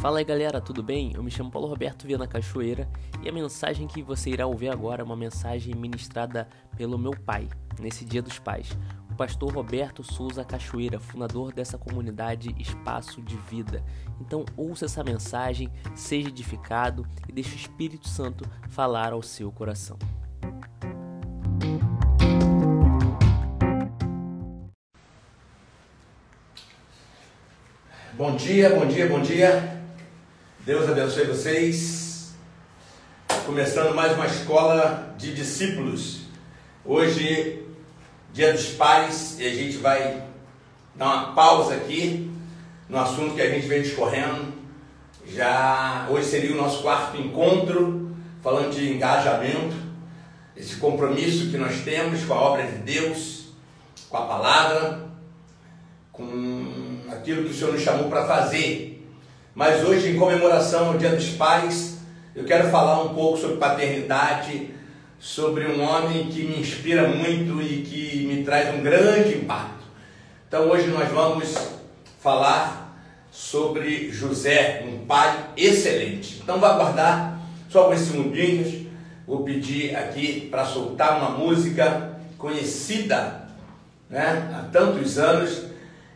Fala aí galera, tudo bem? Eu me chamo Paulo Roberto Viana Cachoeira e a mensagem que você irá ouvir agora é uma mensagem ministrada pelo meu pai, nesse Dia dos Pais, o pastor Roberto Souza Cachoeira, fundador dessa comunidade Espaço de Vida. Então ouça essa mensagem, seja edificado e deixe o Espírito Santo falar ao seu coração. Bom dia, bom dia, bom dia. Deus abençoe vocês. Começando mais uma escola de discípulos. Hoje, dia dos pais, e a gente vai dar uma pausa aqui no assunto que a gente vem discorrendo. Já hoje seria o nosso quarto encontro, falando de engajamento, esse compromisso que nós temos com a obra de Deus, com a palavra, com aquilo que o Senhor nos chamou para fazer. Mas hoje, em comemoração ao Dia dos Pais, eu quero falar um pouco sobre paternidade, sobre um homem que me inspira muito e que me traz um grande impacto. Então, hoje nós vamos falar sobre José, um pai excelente. Então, vá aguardar só alguns segundinhos. Vou pedir aqui para soltar uma música conhecida né, há tantos anos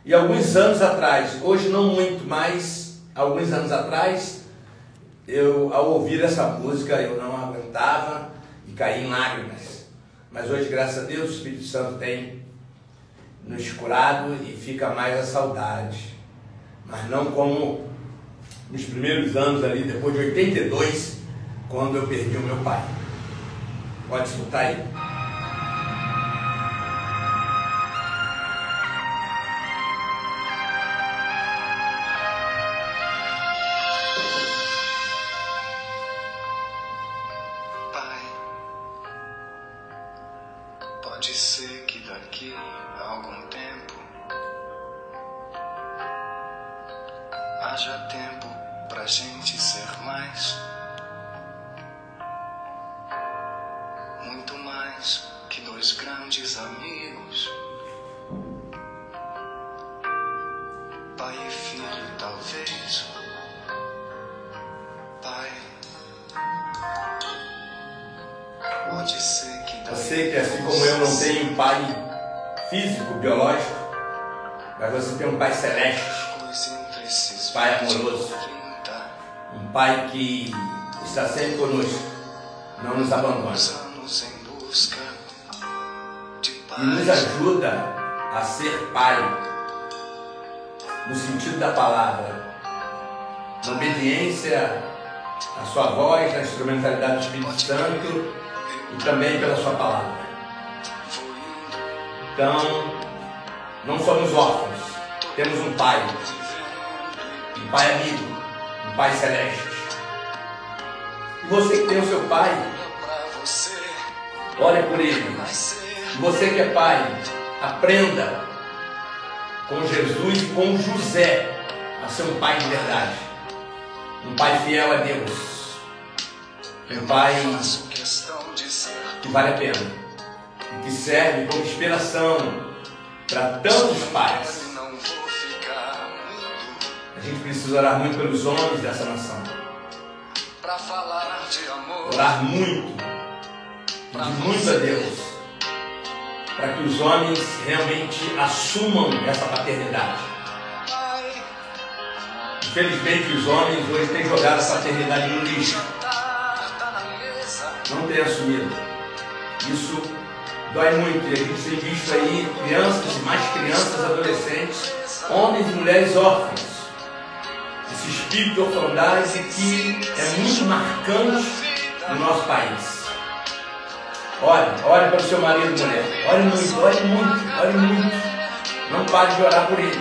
e alguns anos atrás, hoje não muito mais, alguns anos atrás, eu ao ouvir essa música eu não aguentava e caí em lágrimas. Mas hoje, graças a Deus, o Espírito Santo tem nos curado e fica mais a saudade. Mas não como nos primeiros anos ali, depois de 82, quando eu perdi o meu pai. Pode escutar aí. Aprenda com Jesus e com José a ser um Pai de verdade, um Pai fiel a Deus. Um pai que vale a pena e que serve como inspiração para tantos pais. A gente precisa orar muito pelos homens dessa nação. Orar muito, pedir muito a Deus, para que os homens realmente assumam essa paternidade. Infelizmente, os homens hoje têm jogado a paternidade no lixo. Não têm assumido. Isso dói muito. E a gente tem visto aí crianças, mais crianças, adolescentes, homens e mulheres órfãos. Esse espírito de orfandade que é muito marcante no nosso país. Olhe, olhe para o seu marido, mulher. Olhe muito, olhe muito, olhe muito. Não pare de orar por ele.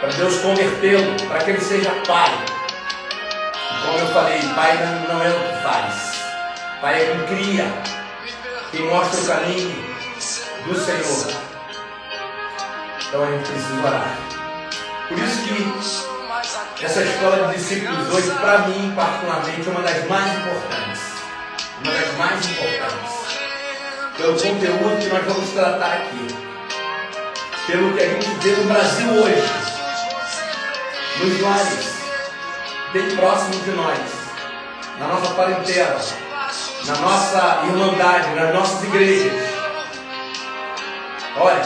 Para Deus convertê-lo, para que ele seja pai. Como eu falei, pai não é o que faz. Pai é quem cria que mostra o caminho do Senhor. Então a gente precisa orar. Por isso que essa escola de discípulos hoje, para mim, particularmente, é uma das mais importantes. Uma das mais importantes. Pelo conteúdo que nós vamos tratar aqui. Pelo que a gente vê no Brasil hoje. Nos lares. bem próximo de nós, na nossa parentela, na nossa irmandade, nas nossas igrejas. Olha,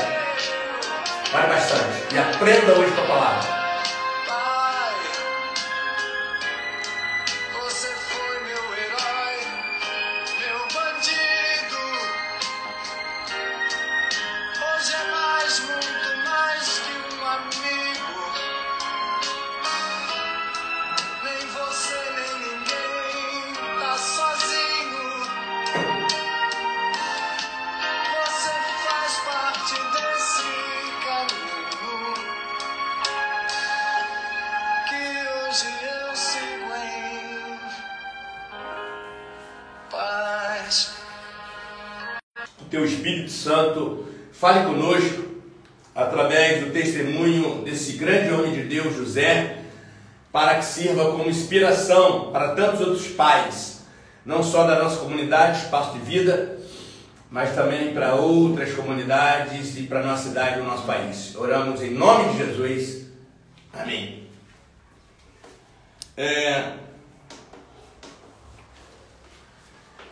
vai bastante e aprenda hoje com a palavra. Espírito Santo fale conosco através do testemunho desse grande homem de Deus, José, para que sirva como inspiração para tantos outros pais, não só da nossa comunidade, espaço de vida, mas também para outras comunidades e para a nossa cidade e o nosso país. Oramos em nome de Jesus. Amém. É...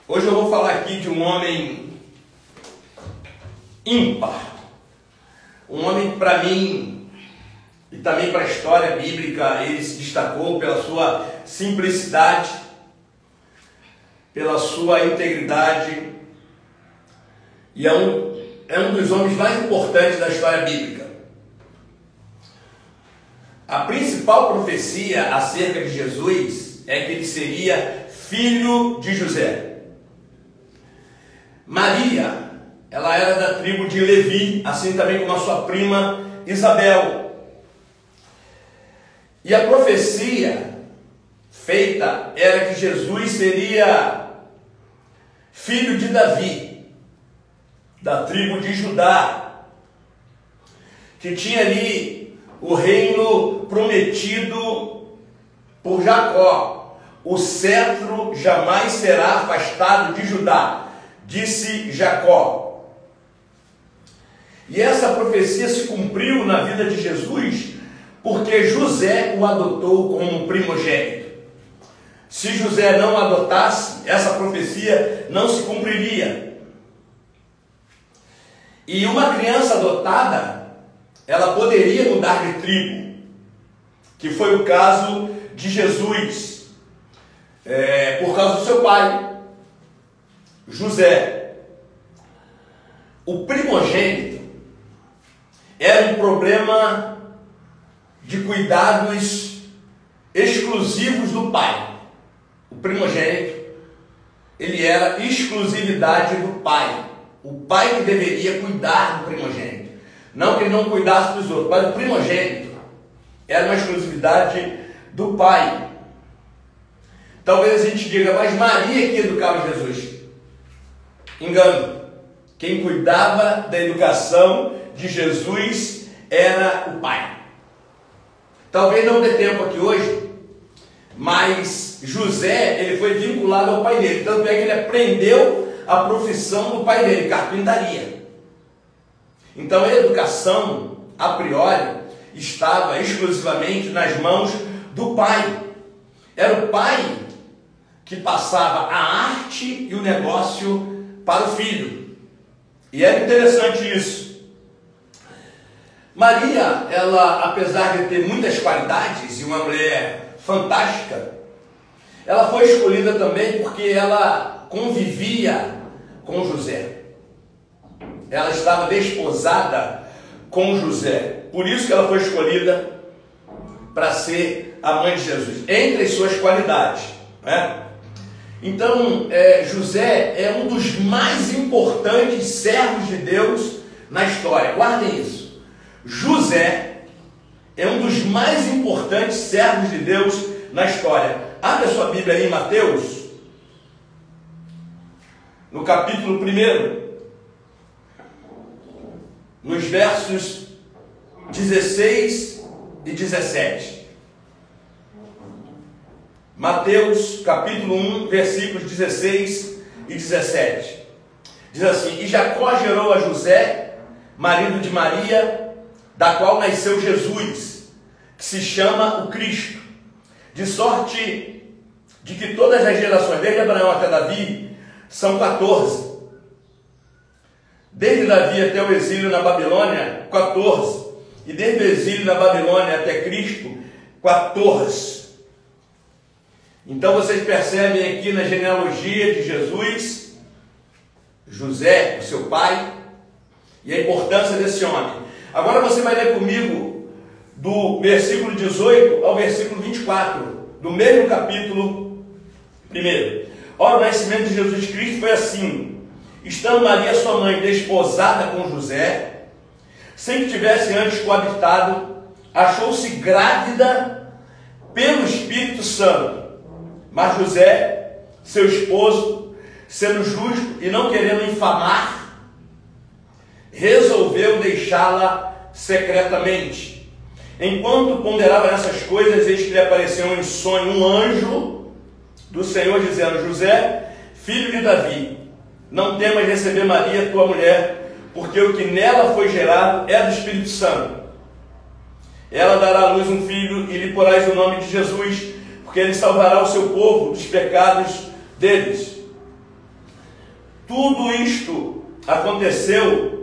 Hoje eu vou falar aqui de um homem ímpar. Um homem para mim, e também para a história bíblica, ele se destacou pela sua simplicidade, pela sua integridade, e é um, é um dos homens mais importantes da história bíblica. A principal profecia acerca de Jesus é que ele seria filho de José. Maria ela era da tribo de Levi, assim também como a sua prima Isabel. E a profecia feita era que Jesus seria filho de Davi, da tribo de Judá, que tinha ali o reino prometido por Jacó. O cetro jamais será afastado de Judá, disse Jacó. E essa profecia se cumpriu na vida de Jesus, porque José o adotou como primogênito. Se José não adotasse, essa profecia não se cumpriria. E uma criança adotada, ela poderia mudar de tribo, que foi o caso de Jesus, é, por causa do seu pai, José. O primogênito era um problema de cuidados exclusivos do pai. O primogênito, ele era exclusividade do pai. O pai que deveria cuidar do primogênito. Não que ele não cuidasse dos outros, mas o primogênito era uma exclusividade do pai. Talvez a gente diga, mas Maria que educava Jesus. Engano. Quem cuidava da educação de Jesus era o Pai. Talvez não dê tempo aqui hoje, mas José ele foi vinculado ao pai dele, tanto é que ele aprendeu a profissão do pai dele, carpintaria. Então a educação, a priori, estava exclusivamente nas mãos do pai. Era o pai que passava a arte e o negócio para o filho. E era interessante isso. Maria, ela, apesar de ter muitas qualidades e uma mulher fantástica, ela foi escolhida também porque ela convivia com José. Ela estava desposada com José. Por isso que ela foi escolhida para ser a mãe de Jesus, entre as suas qualidades. Né? Então, é, José é um dos mais importantes servos de Deus na história. Guardem isso. José é um dos mais importantes servos de Deus na história. Abre a sua Bíblia aí em Mateus, no capítulo 1, nos versos 16 e 17. Mateus capítulo 1, versículos 16 e 17. Diz assim: E Jacó gerou a José, marido de Maria, da qual nasceu Jesus, que se chama o Cristo. De sorte de que todas as gerações, desde Abraão até Davi, são 14. Desde Davi até o exílio na Babilônia, 14. E desde o exílio na Babilônia até Cristo, 14. Então vocês percebem aqui na genealogia de Jesus, José, o seu pai, e a importância desse homem. Agora você vai ler comigo do versículo 18 ao versículo 24, do mesmo capítulo primeiro. Ora, o nascimento de Jesus Cristo foi assim: estando Maria, sua mãe, desposada com José, sem que tivesse antes coabitado, achou-se grávida pelo Espírito Santo. Mas José, seu esposo, sendo justo e não querendo infamar, resolveu deixá-la secretamente. Enquanto ponderava nessas coisas, eis que lhe apareceu em sonho um anjo do Senhor dizendo: José, filho de Davi, não temas receber Maria, tua mulher, porque o que nela foi gerado é do Espírito Santo. Ela dará à luz um filho e lhe porás o nome de Jesus, porque ele salvará o seu povo dos pecados deles. Tudo isto aconteceu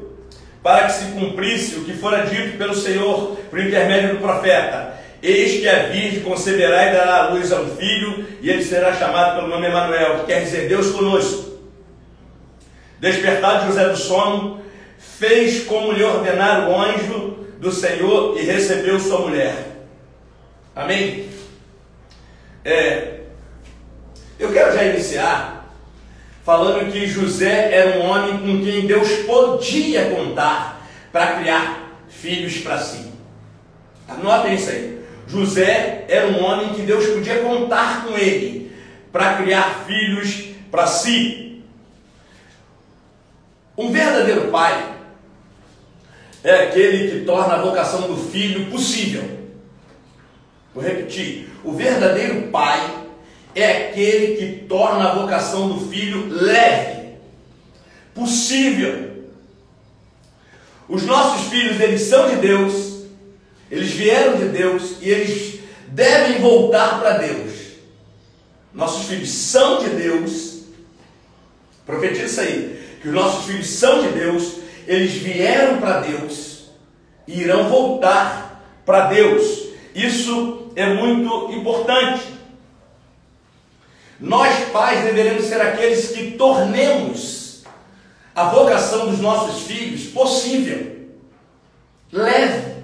para que se cumprisse o que fora dito pelo Senhor por intermédio do profeta. Eis que a Virgem conceberá e dará à luz a um filho, e ele será chamado pelo nome Emanuel, que quer dizer Deus conosco. Despertado José do sono, fez como lhe ordenara o anjo do Senhor e recebeu sua mulher. Amém? É, eu quero já iniciar falando que José era um homem com quem Deus podia contar para criar filhos para si. Anotem isso aí. José era um homem que Deus podia contar com ele para criar filhos para si. Um verdadeiro pai é aquele que torna a vocação do filho possível. Vou repetir: o verdadeiro pai é aquele que torna a vocação do filho leve, possível. Os nossos filhos, eles são de Deus, eles vieram de Deus e eles devem voltar para Deus. Nossos filhos são de Deus, profetiza isso aí, que os nossos filhos são de Deus, eles vieram para Deus e irão voltar para Deus. Isso é muito importante. Nós, pais, deveremos ser aqueles que tornemos a vocação dos nossos filhos possível, leve,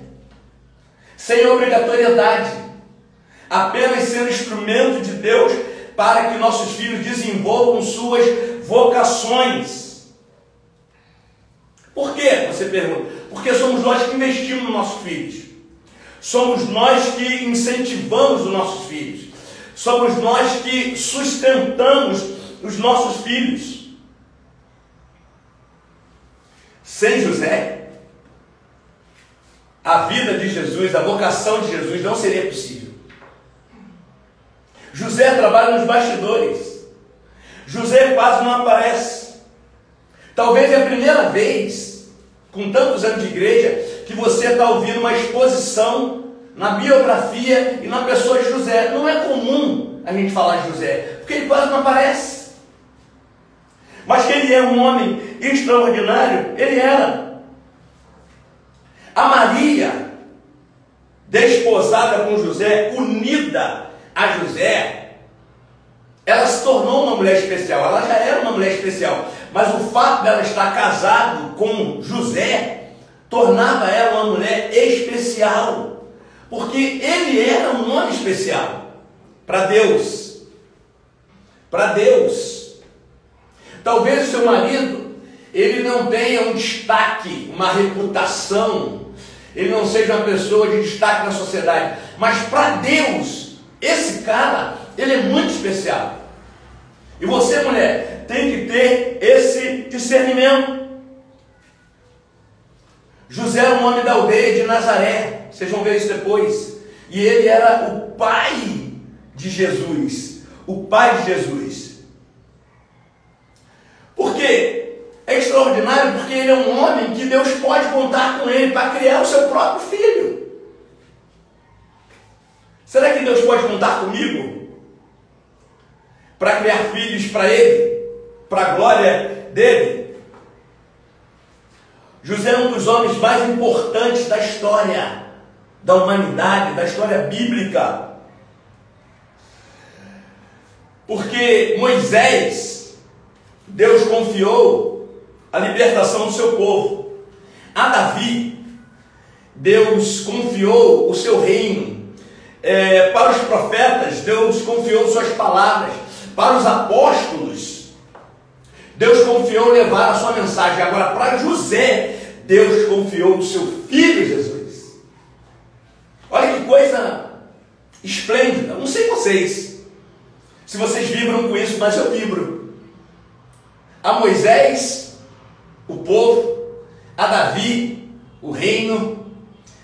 sem obrigatoriedade, apenas sendo instrumento de Deus para que nossos filhos desenvolvam suas vocações. Por quê? Você pergunta. Porque somos nós que investimos nos nossos filhos. Somos nós que incentivamos os nossos filhos. Somos nós que sustentamos os nossos filhos. Sem José, a vida de Jesus, a vocação de Jesus não seria possível. José trabalha nos bastidores. José quase não aparece. Talvez é a primeira vez, com tantos anos de igreja, que você está ouvindo uma exposição na biografia e na pessoa de José. Não é comum a gente falar de José, porque ele quase não aparece. Mas que ele é um homem extraordinário, ele era. A Maria, desposada com José, unida a José, ela se tornou uma mulher especial. Ela já era uma mulher especial, mas o fato dela estar casado com José tornava ela uma mulher especial. Porque ele era um nome especial para Deus. Para Deus. Talvez o seu marido, ele não tenha um destaque, uma reputação, ele não seja uma pessoa de destaque na sociedade, mas para Deus, esse cara, ele é muito especial. E você, mulher, tem que ter esse discernimento. José era um homem da aldeia de Nazaré. Vocês vão ver isso depois. E ele era o pai de Jesus. O pai de Jesus. Por quê? É extraordinário porque ele é um homem que Deus pode contar com ele para criar o seu próprio filho. Será que Deus pode contar comigo para criar filhos para Ele, para a glória dele? José é um dos homens mais importantes da história da humanidade, da história bíblica. Porque Moisés, Deus confiou a libertação do seu povo. A Davi, Deus confiou o seu reino. É, para os profetas, Deus confiou suas palavras. Para os apóstolos, Deus confiou levar a sua mensagem. Agora, para José, Deus confiou o seu filho Jesus. Olha que coisa esplêndida. Não sei vocês, se vocês vibram com isso, mas eu vibro. A Moisés, o povo, a Davi, o reino,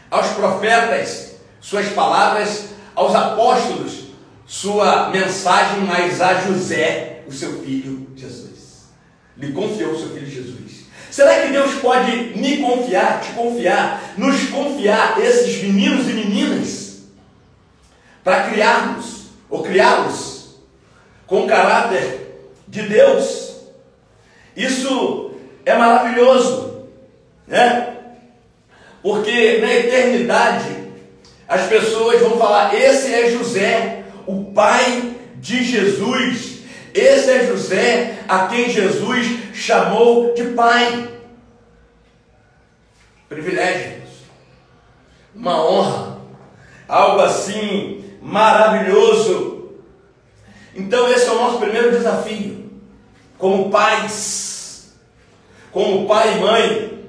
aos profetas, suas palavras, aos apóstolos, sua mensagem, mas a José, o seu filho Jesus. Lhe confiou o seu filho Jesus. Será que Deus pode me confiar, te confiar, nos confiar esses meninos e meninas para criarmos ou criá-los com caráter de Deus? Isso é maravilhoso, né? Porque na eternidade as pessoas vão falar: esse é José, o pai de Jesus. Esse é José a quem Jesus chamou de pai. Privilégio, uma honra, algo assim maravilhoso. Então, esse é o nosso primeiro desafio, como pais, como pai e mãe,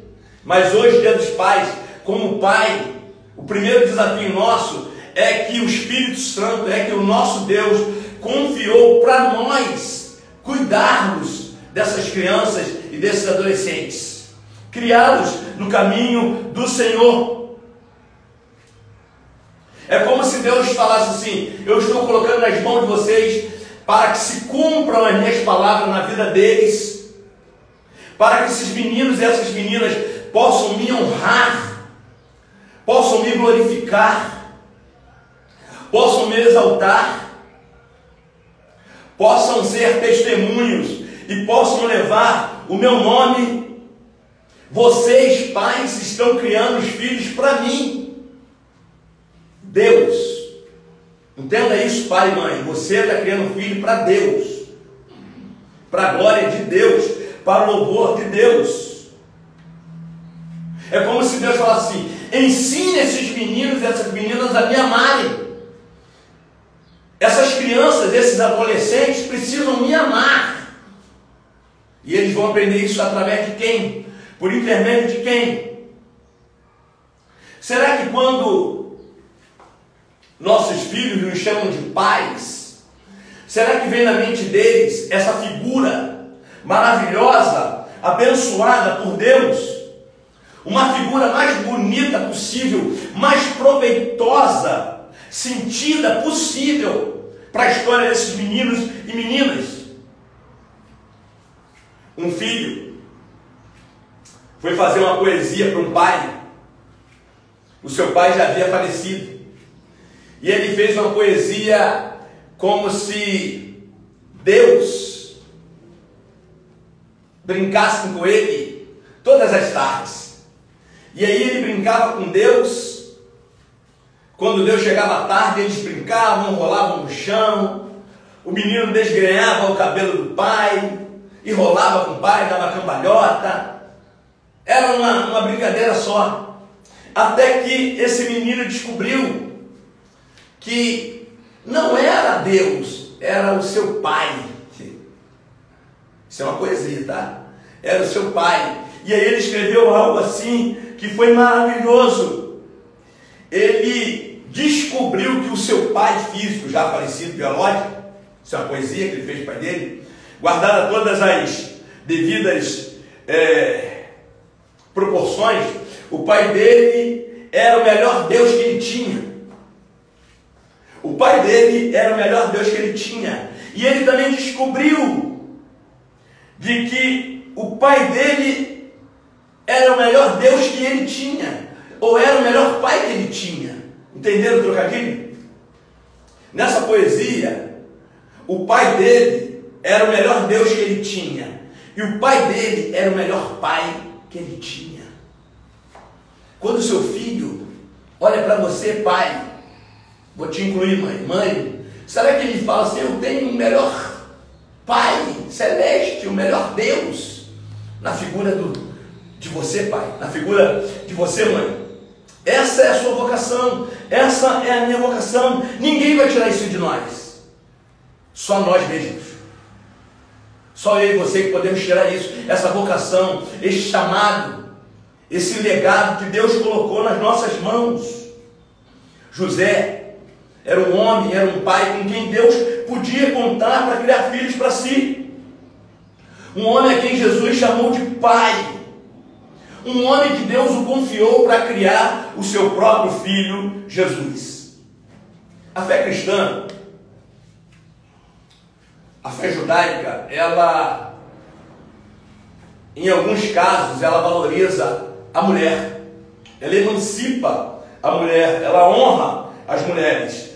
mas hoje, dia dos pais, como pai, o primeiro desafio nosso é que o Espírito Santo, é que o nosso Deus confiou para nós cuidarmos dessas crianças e desses adolescentes, criá-los no caminho do Senhor. É como se Deus falasse assim: Eu estou colocando nas mãos de vocês para que se cumpram as minhas palavras na vida deles, para que esses meninos e essas meninas possam me honrar possam me glorificar, possam me exaltar, possam ser testemunhos e possam levar o meu nome. Vocês, pais, estão criando os filhos para mim. Deus. Entenda isso, pai e mãe. Você está criando filho para Deus. Para a glória de Deus. Para o louvor de Deus. É como se Deus falasse assim: Ensine esses meninos e essas meninas a me amarem. Essas crianças, esses adolescentes precisam me amar. E eles vão aprender isso através de quem? Por intermédio de quem? Será que quando nossos filhos nos chamam de pais, será que vem na mente deles essa figura maravilhosa, abençoada por Deus? uma figura mais bonita possível, mais proveitosa, sentida possível para a história desses meninos e meninas. Um filho foi fazer uma poesia para um pai. O seu pai já havia falecido. E ele fez uma poesia como se Deus brincasse com ele todas as tardes. E aí ele brincava com Deus. Quando Deus chegava tarde, eles brincavam, rolavam no chão. O menino desgrenhava o cabelo do pai e rolava com o pai, dava cambalhota. Era uma, uma brincadeira só. Até que esse menino descobriu que não era Deus, era o seu pai. Isso é uma poesia, tá? Era o seu pai. E aí ele escreveu algo assim que foi maravilhoso. Ele descobriu que o seu pai físico, já falecido biológico, isso é uma poesia que ele fez para dele, guardada todas as devidas é, proporções, o pai dele era o melhor Deus que ele tinha. O pai dele era o melhor Deus que ele tinha. E ele também descobriu de que o pai dele era o melhor Deus que ele tinha, ou era o melhor pai que ele tinha. Entenderam o trocadilho? Nessa poesia, o pai dele era o melhor Deus que ele tinha. E o pai dele era o melhor pai que ele tinha. Quando seu filho olha para você, pai, vou te incluir, mãe, mãe, será que ele fala assim: Eu tenho o melhor pai celeste, o melhor Deus, na figura do, de você, pai, na figura de você, mãe? Essa é a sua vocação, essa é a minha vocação. Ninguém vai tirar isso de nós, só nós mesmos. Só eu e você que podemos tirar isso, essa vocação, esse chamado, esse legado que Deus colocou nas nossas mãos. José era um homem, era um pai com quem Deus podia contar para criar filhos para si. Um homem a quem Jesus chamou de pai. Um homem que Deus o confiou para criar o seu próprio filho, Jesus. A fé cristã, a fé judaica, ela, em alguns casos, ela valoriza a mulher, ela emancipa a mulher, ela honra as mulheres.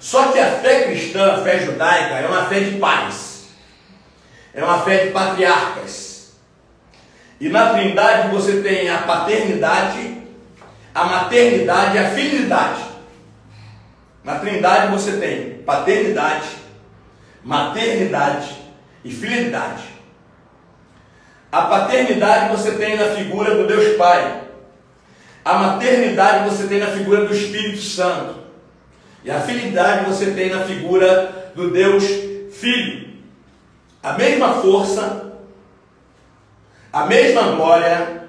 Só que a fé cristã, a fé judaica, é uma fé de pais, é uma fé de patriarcas. E na Trindade você tem a paternidade, a maternidade e a fidelidade. Na Trindade você tem paternidade, maternidade e fidelidade. A paternidade você tem na figura do Deus Pai. A maternidade você tem na figura do Espírito Santo. E a fidelidade você tem na figura do Deus Filho. A mesma força a mesma glória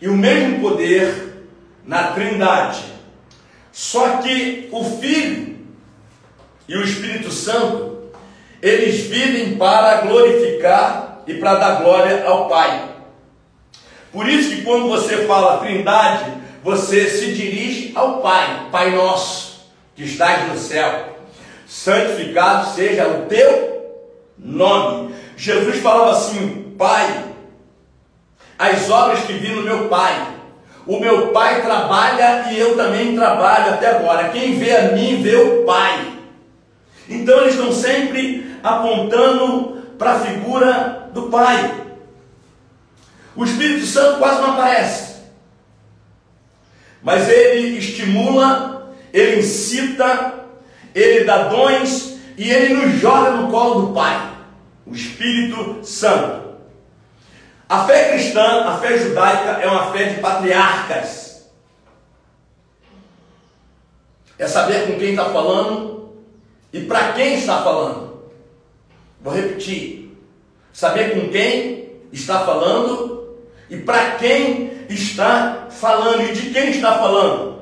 e o mesmo poder na Trindade. Só que o Filho e o Espírito Santo, eles vivem para glorificar e para dar glória ao Pai. Por isso que quando você fala Trindade, você se dirige ao Pai, Pai nosso, que estás no céu. Santificado seja o teu nome. Jesus falava assim: Pai, as obras que vi no meu Pai. O meu Pai trabalha e eu também trabalho até agora. Quem vê a mim vê o Pai. Então eles estão sempre apontando para a figura do Pai. O Espírito Santo quase não aparece. Mas ele estimula, ele incita, ele dá dons e ele nos joga no colo do Pai. O Espírito Santo. A fé cristã, a fé judaica, é uma fé de patriarcas. É saber com quem está falando e para quem está falando. Vou repetir. Saber com quem está falando e para quem está falando e de quem está falando.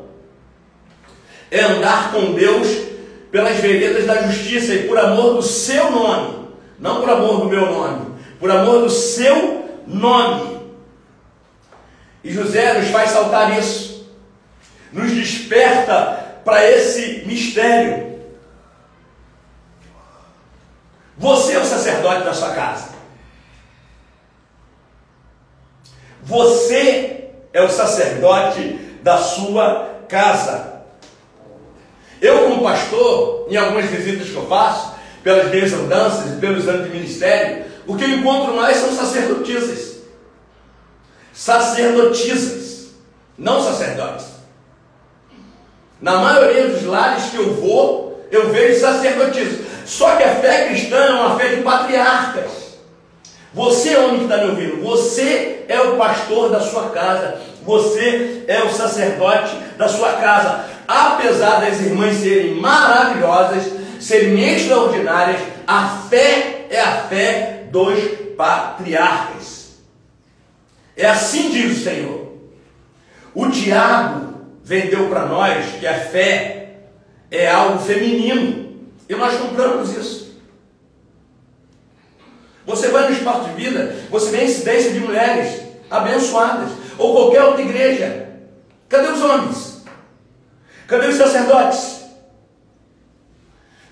É andar com Deus pelas veredas da justiça e por amor do seu nome, não por amor do meu nome, por amor do seu nome. E José nos faz saltar isso, nos desperta para esse mistério. Você é o sacerdote da sua casa. Você é o sacerdote da sua casa. Eu, como pastor, em algumas visitas que eu faço, pelas minhas andanças e pelos anos de ministério, o que eu encontro mais são sacerdotisas. Sacerdotisas, não sacerdotes. Na maioria dos lares que eu vou, eu vejo sacerdotisas. Só que a fé cristã é uma fé de patriarcas. Você, homem que está me ouvindo, você é o pastor da sua casa, você é o sacerdote da sua casa. Apesar das irmãs serem maravilhosas, serem extraordinárias, a fé é a fé dos patriarcas. É assim diz o Senhor. O diabo vendeu para nós que a fé é algo feminino. E nós compramos isso. Você vai no espaço de vida, você vê incidência de mulheres abençoadas, ou qualquer outra igreja. Cadê os homens? Cadê os sacerdotes?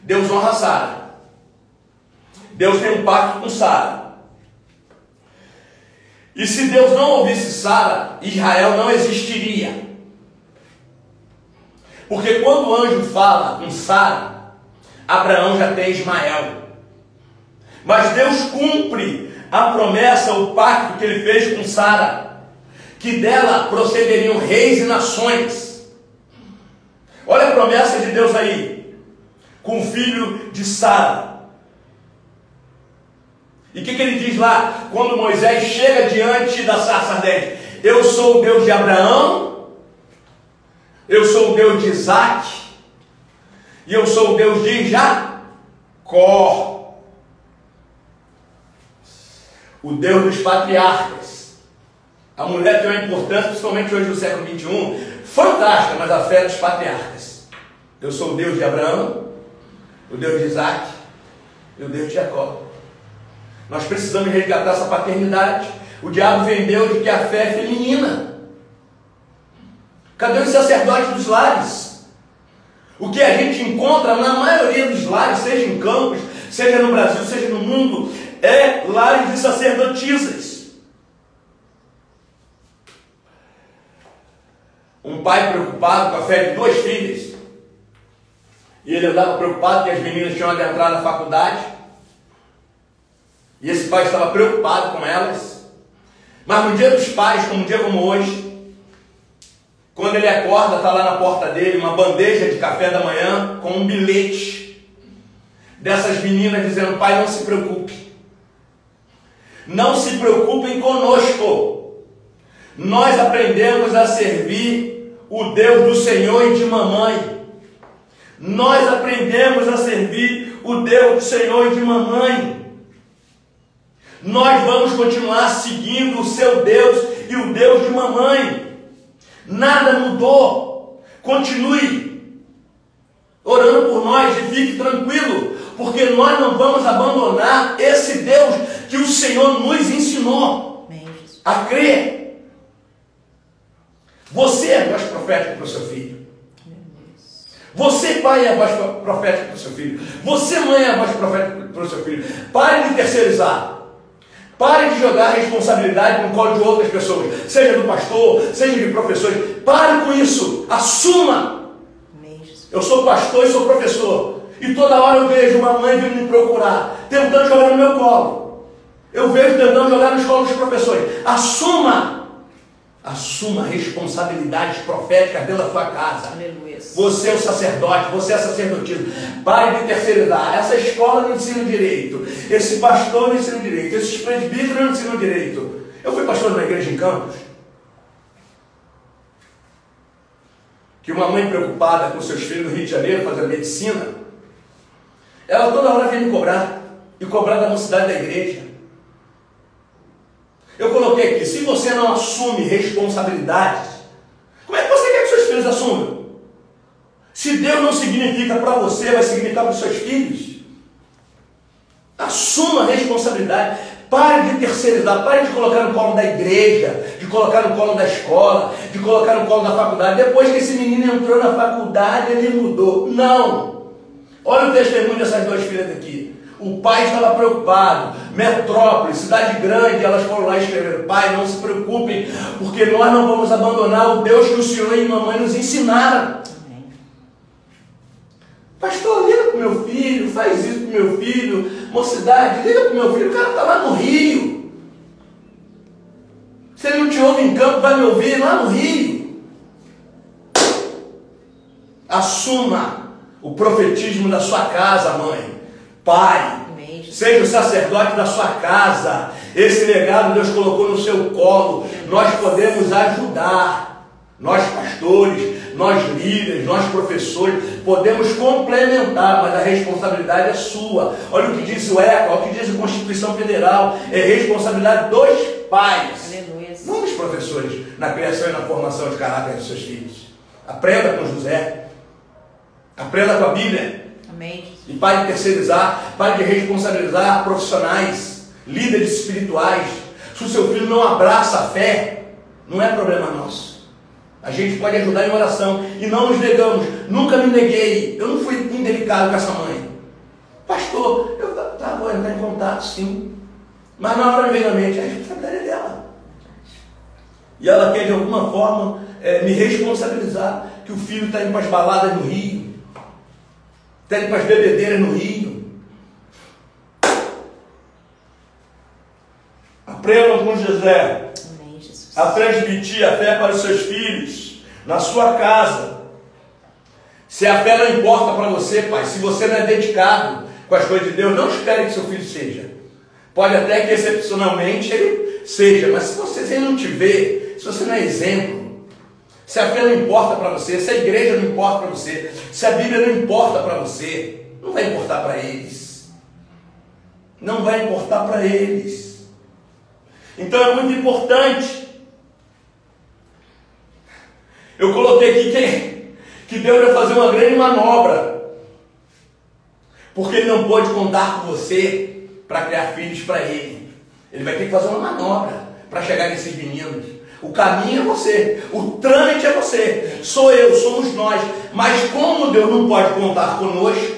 Deus honra Sara. Deus tem um pacto com Sara. E se Deus não ouvisse Sara, Israel não existiria. Porque quando o anjo fala com Sara, Abraão já tem Ismael. Mas Deus cumpre a promessa, o pacto que ele fez com Sara, que dela procederiam reis e nações. Olha a promessa de Deus aí, com o filho de Sara. E o que, que, ele diz lá, quando Moisés chega diante da sarça ardente? Eu sou o Deus de Abraão, eu sou o Deus de Isaac, e eu sou o Deus de Jacó. o Deus dos patriarcas. A mulher tem uma importância, principalmente hoje no século XXI, fantástica, mas a fé dos patriarcas. Eu sou o Deus de Abraão, o Deus de Isaac e o Deus de Jacó. Nós precisamos resgatar essa paternidade. O diabo vendeu de que a fé é feminina. Cadê os sacerdotes dos lares? O que a gente encontra na maioria dos lares, seja em campos, seja no Brasil, seja no mundo, é lares de sacerdotisas. Um pai preocupado com a fé de duas filhas. E ele andava preocupado que as meninas tinham adentrado na faculdade. E esse pai estava preocupado com elas. Mas no dia dos pais, como um dia como hoje, quando ele acorda, está lá na porta dele uma bandeja de café da manhã com um bilhete dessas meninas dizendo: Pai, não se preocupe. Não se preocupem conosco. Nós aprendemos a servir o Deus do Senhor e de mamãe. Nós aprendemos a servir o Deus do Senhor e de mamãe. Nós vamos continuar seguindo o seu Deus e o Deus de mamãe. Nada mudou. Continue orando por nós e fique tranquilo, porque nós não vamos abandonar esse Deus que o Senhor nos ensinou a crer. Você é voz profética para o seu filho. Você, pai, é a voz profética para o seu filho. Você, mãe, é a voz profética para o seu filho. Pare de terceirizar. Pare de jogar a responsabilidade no colo de outras pessoas, seja do pastor, seja de professores. Pare com isso. Assuma. Eu sou pastor e sou professor. E toda hora eu vejo uma mãe vindo me procurar, tentando jogar no meu colo. Eu vejo tentando jogar na escola dos professores. Assuma. Assuma responsabilidades proféticas da sua casa. Aleluia. Você é o sacerdote, você é sacerdotisa. Pare de terceirizar. Essa escola não ensina direito. Esse pastor não ensina direito. Esses presbíteros não ensinam direito. Eu fui pastor na igreja em Campos. Que uma mãe preocupada com seus filhos no Rio de Janeiro fazendo medicina, ela toda hora vem me cobrar. E cobrar da mocidade da igreja. Eu coloquei aqui, se você não assume responsabilidades, como é que você quer que seus filhos assumam? Se Deus não significa para você, vai significar para os seus filhos. Assuma a responsabilidade. Pare de terceirizar, pare de colocar no colo da igreja, de colocar no colo da escola, de colocar no colo da faculdade. Depois que esse menino entrou na faculdade, ele mudou. Não! Olha o testemunho dessas duas filhas aqui. O pai estava preocupado. Metrópole, cidade grande, elas foram lá escrever: Pai, não se preocupem, porque nós não vamos abandonar o Deus que o Senhor e mamãe nos ensinaram. Pastor, liga para o meu filho, faz isso para o meu filho. Mocidade, liga para o meu filho, o cara está lá no Rio. Se ele não te ouve em campo, vai me ouvir lá no Rio. Assuma o profetismo da sua casa, mãe pai. Seja o sacerdote da sua casa. Esse legado Deus colocou no seu colo. Nós podemos ajudar. Nós pastores, nós líderes, nós professores, podemos complementar, mas a responsabilidade é sua. Olha o que diz o ECA, olha o que diz a Constituição Federal, é responsabilidade dos pais, Aleluia. não dos professores, na criação e na formação de caráter dos seus filhos. Aprenda com José, aprenda com a Bíblia. Amém. E pare de terceirizar, pare de responsabilizar profissionais, líderes espirituais. Se o seu filho não abraça a fé, não é problema nosso. A gente pode ajudar em oração e não nos negamos. Nunca me neguei. Eu não fui indelicado com essa mãe. Pastor, eu tá, em contato sim. Mas na hora me veio na mente, a responsabilidade é dela. E ela quer de alguma forma é, me responsabilizar que o filho está indo para as baladas no Rio até ir para as bebedeiras no Rio. Aprendam com José Amém, Jesus. a transmitir a fé para os seus filhos, na sua casa. Se a fé não importa para você, pai, se você não é dedicado com as coisas de Deus, não espere que seu filho seja. Pode até que excepcionalmente ele seja, mas se você se ele não te vê, se você não é exemplo, se a fé não importa para você, se a igreja não importa para você, se a Bíblia não importa para você, não vai importar para eles. Não vai importar para eles. Então é muito importante. Eu coloquei aqui que, que Deus vai fazer uma grande manobra. Porque Ele não pode contar com você para criar filhos para Ele. Ele vai ter que fazer uma manobra para chegar nesses meninos. O caminho é você, o trâmite é você, sou eu, somos nós. Mas como Deus não pode contar conosco,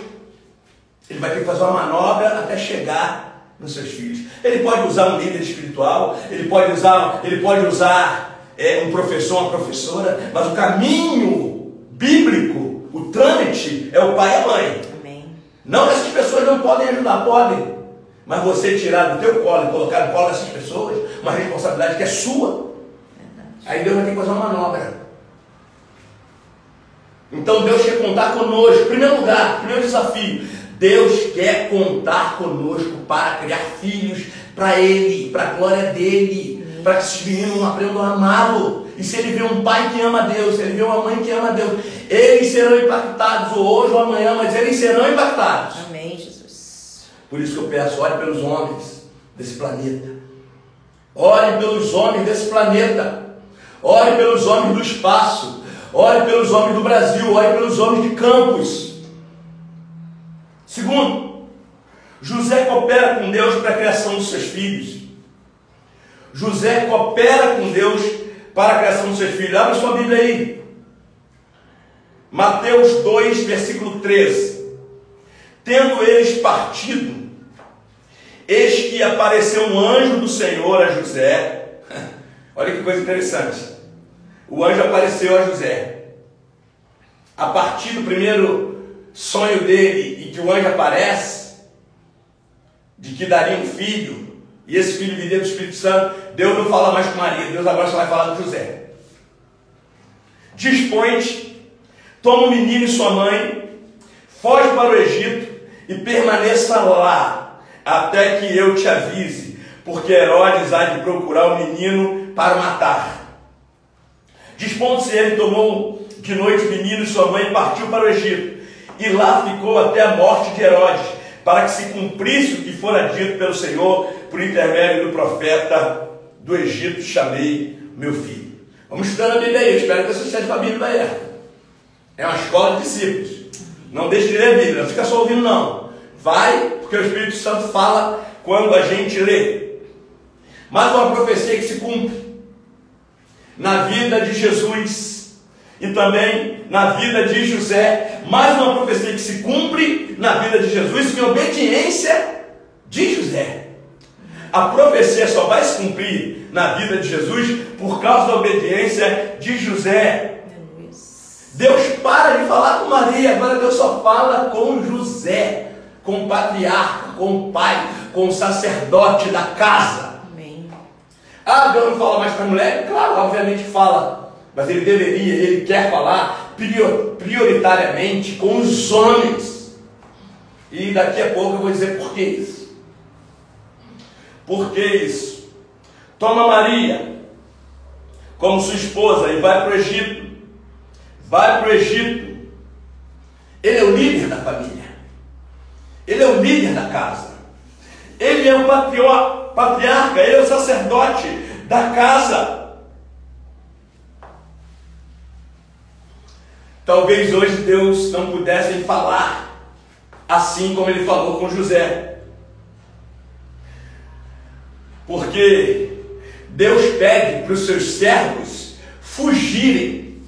Ele vai ter que fazer uma manobra até chegar nos seus filhos. Ele pode usar um líder espiritual, ele pode usar, ele pode usar é, um professor, uma professora, mas o caminho bíblico, o trâmite é o pai e a mãe. Amém. Não que essas pessoas não podem ajudar, podem. Mas você tirar do teu colo e colocar no colo dessas pessoas, uma responsabilidade que é sua. Aí Deus vai ter que fazer uma manobra. Então Deus quer contar conosco. Primeiro lugar, primeiro desafio. Deus quer contar conosco para criar filhos para Ele, para a glória dele, para que esses meninos aprendam a amá-lo. E se ele vê um pai que ama Deus, se ele vê uma mãe que ama Deus, eles serão impactados, ou hoje ou amanhã, mas eles serão impactados. Amém, Jesus. Por isso que eu peço, ore pelos homens desse planeta. Ore pelos homens desse planeta. Ore pelos homens do espaço. Ore pelos homens do Brasil. Ore pelos homens de campos. Segundo, José coopera com Deus para a criação dos seus filhos. José coopera com Deus para a criação dos seus filhos. Abra sua Bíblia aí. Mateus 2, versículo 13. Tendo eles partido, eis que apareceu um anjo do Senhor a José. Olha que coisa interessante. O anjo apareceu a José. A partir do primeiro sonho dele e que o anjo aparece, de que daria um filho, e esse filho viria do Espírito Santo, Deus não fala mais com Maria, Deus agora só vai falar com José. Dispõe-te, toma o menino e sua mãe, foge para o Egito e permaneça lá, até que eu te avise, porque Herodes há de procurar o menino para matar. Dispondo-se ele, tomou de noite o menino e sua mãe e partiu para o Egito, e lá ficou até a morte de Herodes, para que se cumprisse o que fora dito pelo Senhor por intermédio do profeta do Egito, chamei meu filho. Vamos estudando a Bíblia aí, espero que você esteja com a Bíblia aberta. É uma escola de discípulos. Não deixe de ler a Bíblia, não fica só ouvindo não. Vai, porque o Espírito Santo fala quando a gente lê. Mais uma profecia que se cumpre na vida de Jesus e também na vida de José. Mais uma profecia que se cumpre na vida de Jesus em obediência de José. A profecia só vai se cumprir na vida de Jesus por causa da obediência de José. Deus para de falar com Maria, agora Deus só fala com José, com o patriarca, com o pai, com o sacerdote da casa. Ah, Deus não fala mais para mulher? Claro, obviamente fala. Mas ele deveria, ele quer falar prior- prioritariamente com os homens. E daqui a pouco eu vou dizer por que isso. Por que isso? Toma Maria como sua esposa e vai para o Egito. Vai para o Egito. Ele é o líder da família. Ele é o líder da casa. Ele é o patrió- patriarca, ele é o sacerdote da casa. Talvez hoje Deus não pudesse falar assim como ele falou com José. Porque Deus pede para os seus servos fugirem.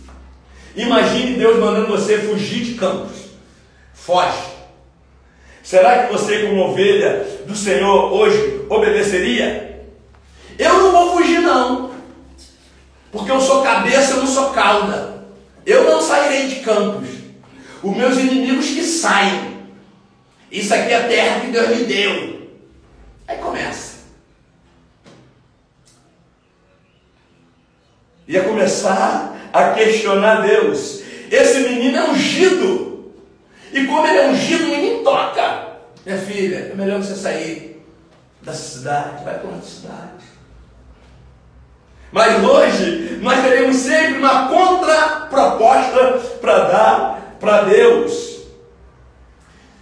Imagine Deus mandando você fugir de campos. Foge. Será que você, como ovelha do Senhor, hoje obedeceria? Eu não vou fugir, não. Porque eu sou cabeça, eu não sou cauda. Eu não sairei de campos. Os meus inimigos que saem. Isso aqui é a terra que Deus me deu. Aí começa. Ia começar a questionar Deus. Esse menino é ungido. E como ele é ungido, ninguém toca. Minha filha, é melhor você sair da cidade, vai para outra cidade. Mas hoje nós teremos sempre uma contraproposta para dar para Deus.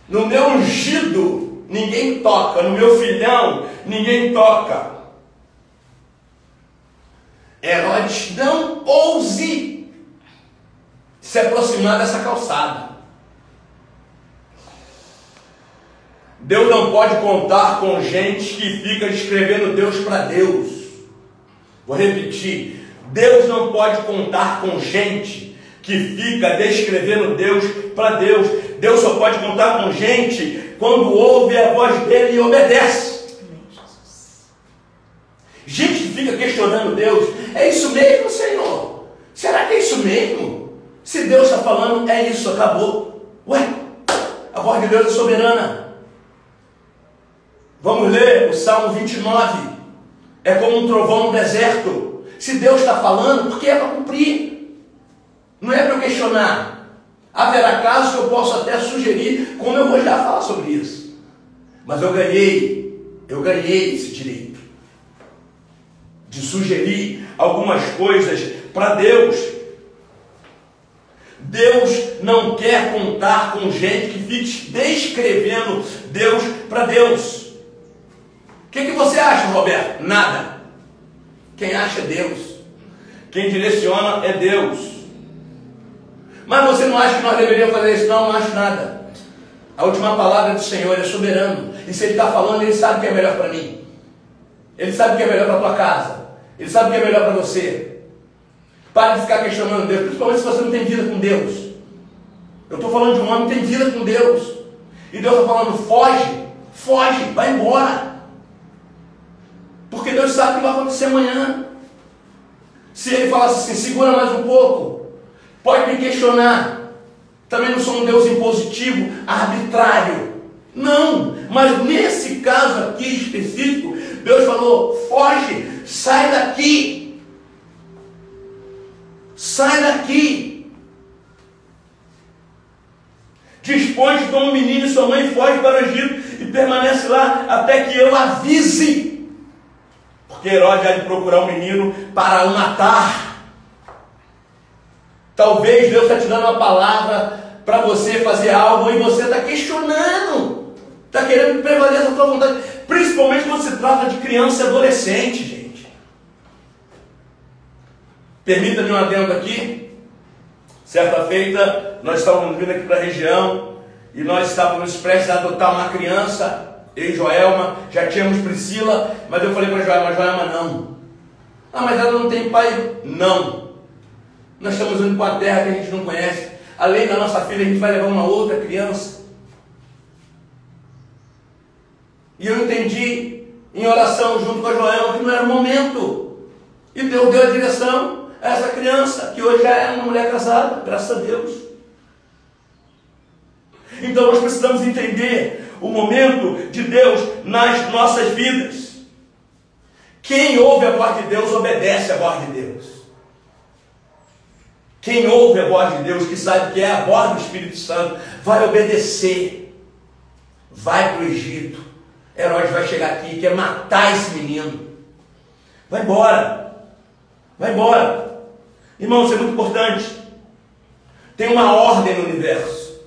No meu ungido, ninguém toca. No meu filhão, ninguém toca. Herodes, não ouse se aproximar dessa calçada. Deus não pode contar com gente que fica descrevendo Deus para Deus. Vou repetir. Deus não pode contar com gente que fica descrevendo Deus para Deus. Deus só pode contar com gente quando ouve a voz dele e obedece. Gente que fica questionando Deus, é isso mesmo, Senhor? Será que é isso mesmo? Se Deus está falando, é isso, acabou. Ué, a voz de Deus é soberana. Vamos ler o Salmo 29 é como um trovão no deserto. Se Deus está falando, porque é para cumprir. Não é para questionar. Haverá casos que eu posso até sugerir, como eu vou já falar sobre isso. Mas eu ganhei, eu ganhei esse direito de sugerir algumas coisas para Deus. Deus não quer contar com gente que fique descrevendo Deus para Deus. O que, que você acha, Roberto? Nada. Quem acha é Deus. Quem direciona é Deus. Mas você não acha que nós deveríamos fazer isso? Não, não acho nada. A última palavra do Senhor é soberano. E se Ele está falando, Ele sabe o que é melhor para mim. Ele sabe o que é melhor para a tua casa. Ele sabe o que é melhor para você. Pare de ficar questionando Deus, principalmente se você não tem vida com Deus. Eu estou falando de um homem que tem vida com Deus. E Deus está falando, foge, foge, vai embora. Porque Deus sabe o que vai acontecer amanhã. Se ele falasse assim, segura mais um pouco, pode me questionar. Também não sou um Deus impositivo, arbitrário. Não, mas nesse caso aqui específico, Deus falou: foge, sai daqui. Sai daqui. Dispõe como menino e sua mãe foge para o Egito e permanece lá até que eu avise. Porque Herodes de procurar um menino para o matar. Talvez Deus está te dando uma palavra para você fazer algo e você está questionando. Está querendo prevalecer a sua vontade. Principalmente quando se trata de criança e adolescente, gente. Permita-me um adendo aqui. Certa feita, nós estávamos vindo aqui para a região e nós estávamos prestes a adotar uma criança eu e Joelma, já tínhamos Priscila, mas eu falei para Joelma, Joelma não. Ah, mas ela não tem pai? Não. Nós estamos indo para a terra que a gente não conhece. Além da nossa filha, a gente vai levar uma outra criança. E eu entendi em oração junto com a Joelma que não era o momento. E Deus deu a direção a essa criança, que hoje já é uma mulher casada, graças a Deus. Então nós precisamos entender o momento de Deus nas nossas vidas. Quem ouve a voz de Deus obedece a voz de Deus. Quem ouve a voz de Deus, que sabe que é a voz do Espírito Santo, vai obedecer. Vai para o Egito. Herodes vai chegar aqui e quer matar esse menino. Vai embora. Vai embora. Irmão, isso é muito importante. Tem uma ordem no universo.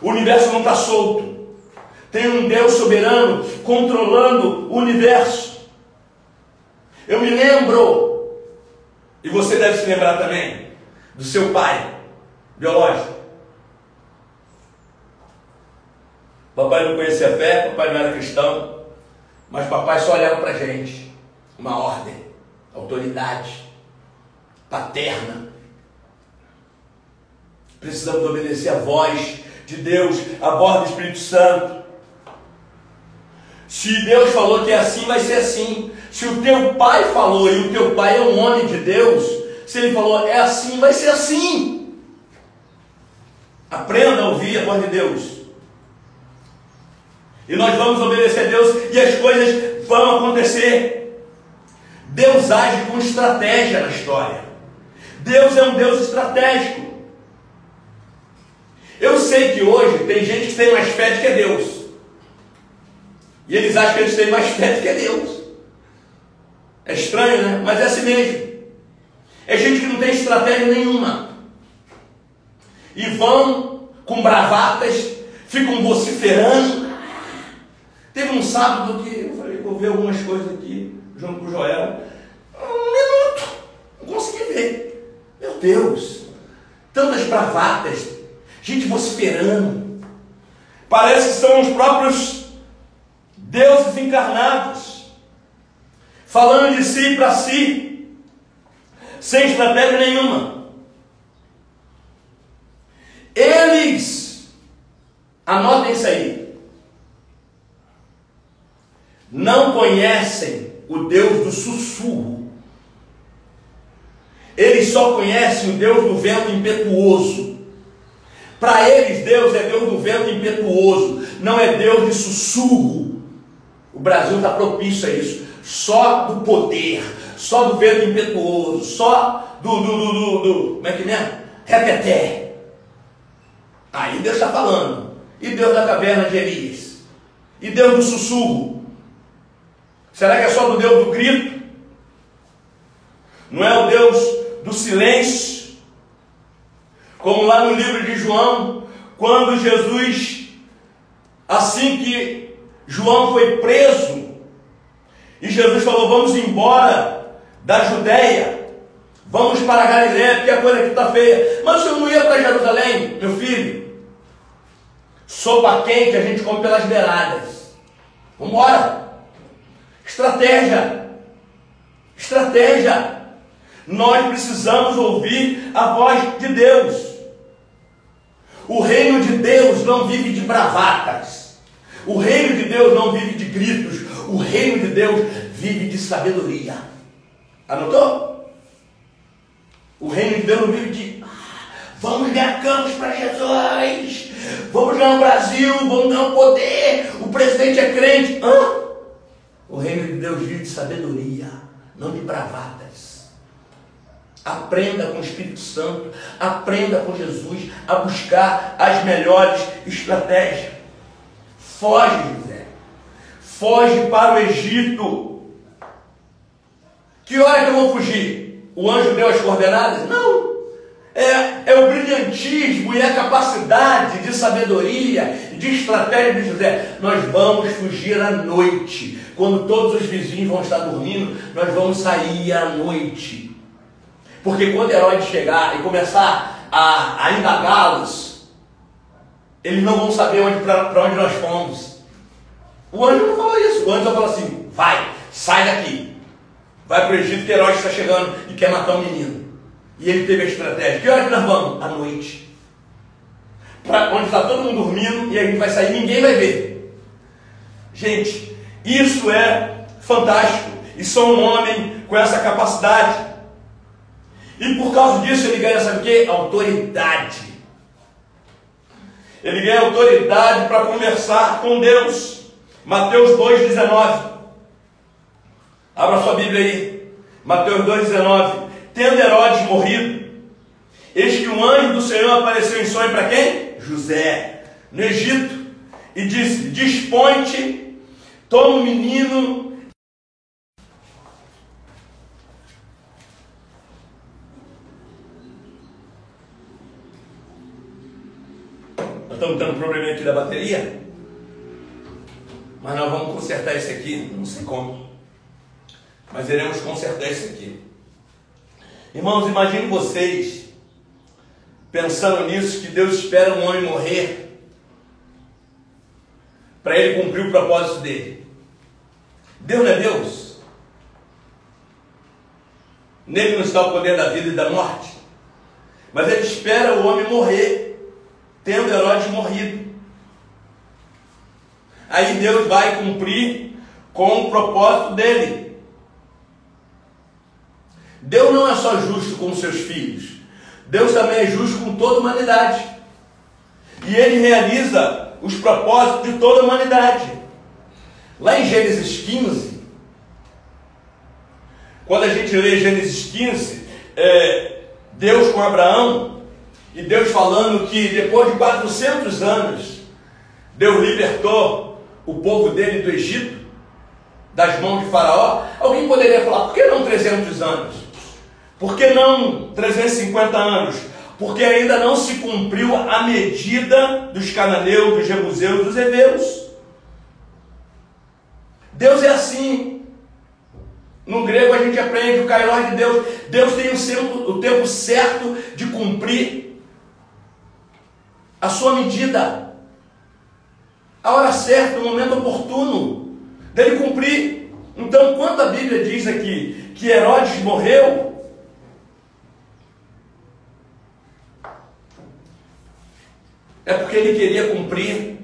O universo não está solto. Tem um Deus soberano controlando o universo. Eu me lembro, e você deve se lembrar também, do seu pai biológico. Papai não conhecia a fé, papai não era cristão, mas papai só olhava para gente. Uma ordem, autoridade paterna. Precisamos obedecer a voz de Deus, a voz do Espírito Santo. Se Deus falou que é assim, vai ser assim. Se o teu pai falou e o teu pai é um homem de Deus, se ele falou é assim, vai ser assim. Aprenda a ouvir a voz de Deus. E nós vamos obedecer a Deus e as coisas vão acontecer. Deus age com estratégia na história. Deus é um Deus estratégico. Eu sei que hoje tem gente que tem mais fé do que Deus. E eles acham que eles têm mais fé do que Deus. É estranho, né? Mas é assim mesmo. É gente que não tem estratégia nenhuma. E vão com bravatas, ficam vociferando. Teve um sábado que eu falei, vou ver algumas coisas aqui, junto com o Joel. Um minuto, não consegui ver. Meu Deus, tantas bravatas, gente vociferando. Parece que são os próprios deuses encarnados, falando de si para si, sem estratégia nenhuma. Eles, anotem isso aí, não conhecem o Deus do sussurro. Eles só conhecem o Deus do vento impetuoso. Para eles, Deus é Deus do vento impetuoso, não é Deus de sussurro. O Brasil está propício a isso. Só do poder, só do vento impetuoso, só do, do, do, do, do como é que é? Repeté. Aí Deus está falando. E Deus da caverna de Elias? E Deus do sussurro? Será que é só do Deus do grito? Não é o Deus do silêncio? Como lá no livro de João, quando Jesus, assim que João foi preso, e Jesus falou: Vamos embora da Judéia, vamos para Galiléia, porque a coisa aqui está feia. Mas o senhor não ia para Jerusalém, meu filho? Sopa quente a gente come pelas beiradas. Vamos embora. Estratégia. Estratégia. Nós precisamos ouvir a voz de Deus. O reino de Deus não vive de bravatas. O reino de Deus não vive de gritos. O reino de Deus vive de sabedoria. Anotou? O reino de Deus não vive de ah, vamos ganhar campos para Jesus. Vamos ganhar o Brasil, vamos ganhar o poder. O presidente é crente. Hã? O reino de Deus vive de sabedoria, não de bravatas. Aprenda com o Espírito Santo, aprenda com Jesus a buscar as melhores estratégias. Foge, José. Foge para o Egito. Que hora que eu vou fugir? O anjo deu as coordenadas? Não. É, é o brilhantismo e a capacidade de sabedoria de estratégia de José. Nós vamos fugir à noite. Quando todos os vizinhos vão estar dormindo, nós vamos sair à noite. Porque quando Herodes chegar e começar a, a indagá-los, eles não vão saber onde, para onde nós fomos. O anjo não falou isso. O anjo falou assim: vai, sai daqui. Vai para o Egito que Herodes está chegando e quer matar o menino. E ele teve a estratégia. Que hora que nós vamos? À noite. Para onde está todo mundo dormindo e a gente vai sair, ninguém vai ver. Gente, isso é fantástico. E só um homem com essa capacidade. E por causa disso ele ganha, sabe o que? Autoridade. Ele ganha autoridade para conversar com Deus. Mateus 2,19. Abra sua Bíblia aí. Mateus 2,19. Tendo Herodes morrido, eis que um anjo do Senhor apareceu em sonho para quem? José, no Egito, e disse: Dispõe-te, toma o menino. Nós estamos tendo um problema aqui da bateria, mas nós vamos consertar esse aqui, não sei como, mas iremos consertar esse aqui. Irmãos, imagine vocês pensando nisso, que Deus espera um homem morrer para ele cumprir o propósito dele. Deus não é Deus? Nele não está o poder da vida e da morte. Mas ele espera o homem morrer, tendo Herodes morrido. Aí Deus vai cumprir com o propósito dele. Deus não é só justo com seus filhos, Deus também é justo com toda a humanidade. E ele realiza os propósitos de toda a humanidade. Lá em Gênesis 15, quando a gente lê Gênesis 15, é, Deus com Abraão, e Deus falando que depois de 400 anos, Deus libertou o povo dele do Egito, das mãos de Faraó. Alguém poderia falar, por que não 300 anos? Por que não 350 anos? Porque ainda não se cumpriu a medida dos cananeus, dos jebuseus, dos heveus. Deus é assim. No grego a gente aprende o cailó de Deus. Deus tem o tempo certo de cumprir a sua medida. A hora certa, o momento oportuno dele cumprir. Então, quando a Bíblia diz aqui que Herodes morreu, é porque ele queria cumprir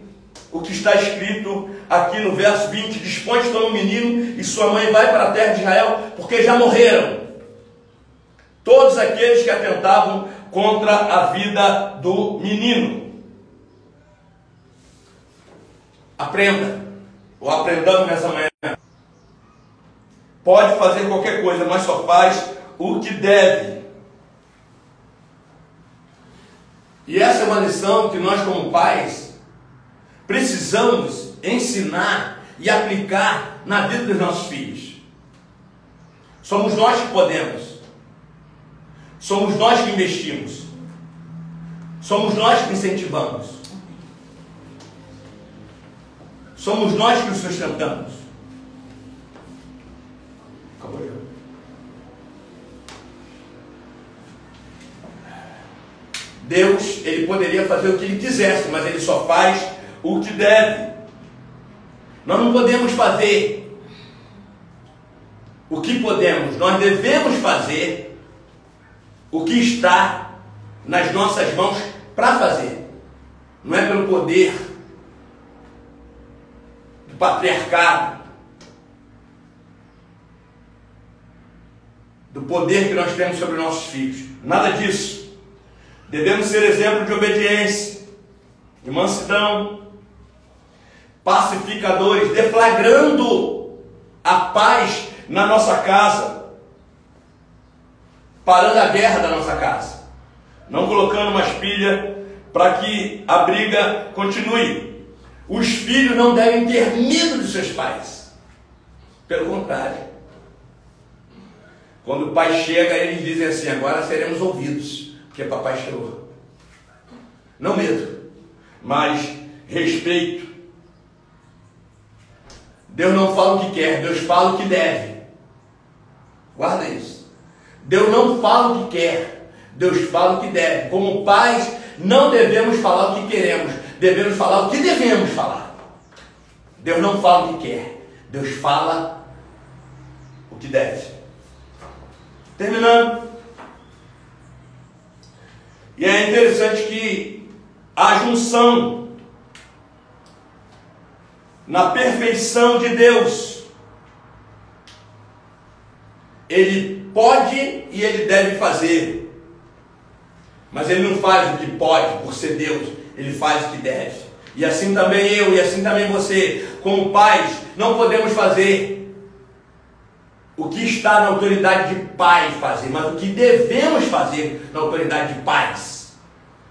o que está escrito aqui no verso 20: Dispõe toma o menino e sua mãe vai para a terra de Israel, porque já morreram todos aqueles que atentavam contra a vida do menino. Aprenda, ou aprendamos nessa manhã. Pode fazer qualquer coisa, mas só faz o que deve. E essa é uma lição que nós, como pais, precisamos ensinar e aplicar na vida dos nossos filhos. Somos nós que podemos, somos nós que investimos, somos nós que incentivamos, somos nós que os sustentamos. Acabou. Deus, ele poderia fazer o que ele quisesse, mas ele só faz o que deve. Nós não podemos fazer o que podemos, nós devemos fazer o que está nas nossas mãos para fazer. Não é pelo poder patriarcado, do poder que nós temos sobre nossos filhos. Nada disso. Devemos ser exemplo de obediência, de mansidão, pacificadores, deflagrando a paz na nossa casa, parando a guerra da nossa casa, não colocando uma espilha para que a briga continue. Os filhos não devem ter medo de seus pais, pelo contrário. Quando o pai chega, eles dizem assim: agora seremos ouvidos porque papai chegou. Não medo, mas respeito. Deus não fala o que quer, Deus fala o que deve. Guarda isso. Deus não fala o que quer, Deus fala o que deve. Como pais, não devemos falar o que queremos, devemos falar o que devemos falar. Deus não fala o que quer, Deus fala o que deve. Terminando. E é interessante que a junção na perfeição de Deus, ele pode e ele deve fazer, mas ele não faz o que pode por ser Deus, ele faz o que deve. E assim também eu, e assim também você, como pais, não podemos fazer o que está na autoridade de pai fazer, mas o que devemos fazer na autoridade de pais.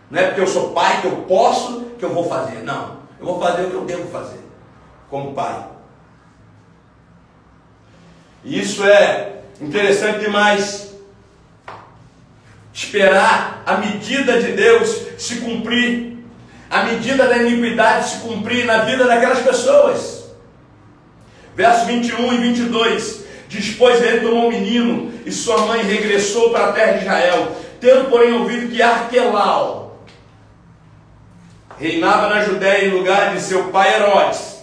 Não é porque eu sou pai que eu posso que eu vou fazer. Não. Eu vou fazer o que eu devo fazer, como pai. E isso é interessante demais. Esperar a medida de Deus se cumprir, a medida da iniquidade se cumprir na vida daquelas pessoas. Verso 21 e 22. Dispôs ele tomou um menino e sua mãe regressou para a terra de Israel, tendo porém ouvido que Arquelau reinava na Judéia em lugar de seu pai Herodes,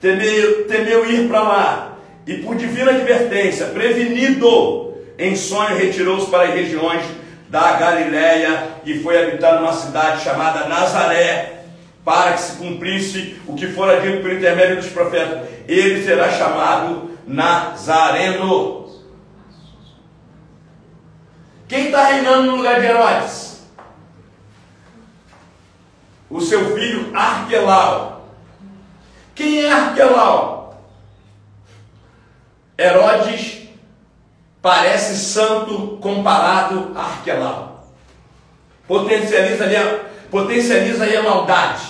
temeu, temeu ir para lá e por divina advertência, prevenido, em sonho retirou-se para as regiões da Galiléia e foi habitar numa cidade chamada Nazaré, para que se cumprisse o que fora dito por intermédio dos profetas. Ele será chamado Nazareno. Quem está reinando no lugar de Herodes? o seu filho Arquelau. Quem é Arquelau? Herodes parece santo comparado a Arquelau. Potencializa ali a, potencializa a maldade